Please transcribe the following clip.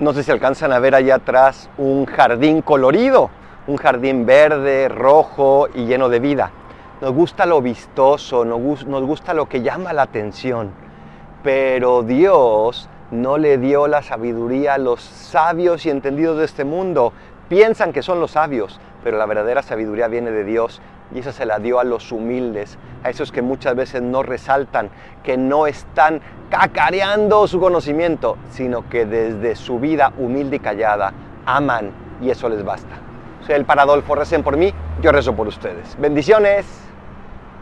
No sé si alcanzan a ver allá atrás un jardín colorido, un jardín verde, rojo y lleno de vida. Nos gusta lo vistoso, nos gusta lo que llama la atención, pero Dios no le dio la sabiduría a los sabios y entendidos de este mundo. Piensan que son los sabios, pero la verdadera sabiduría viene de Dios y esa se la dio a los humildes, a esos que muchas veces no resaltan, que no están cacareando su conocimiento, sino que desde su vida humilde y callada aman y eso les basta. Soy el Paradolfo, recen por mí, yo rezo por ustedes. Bendiciones.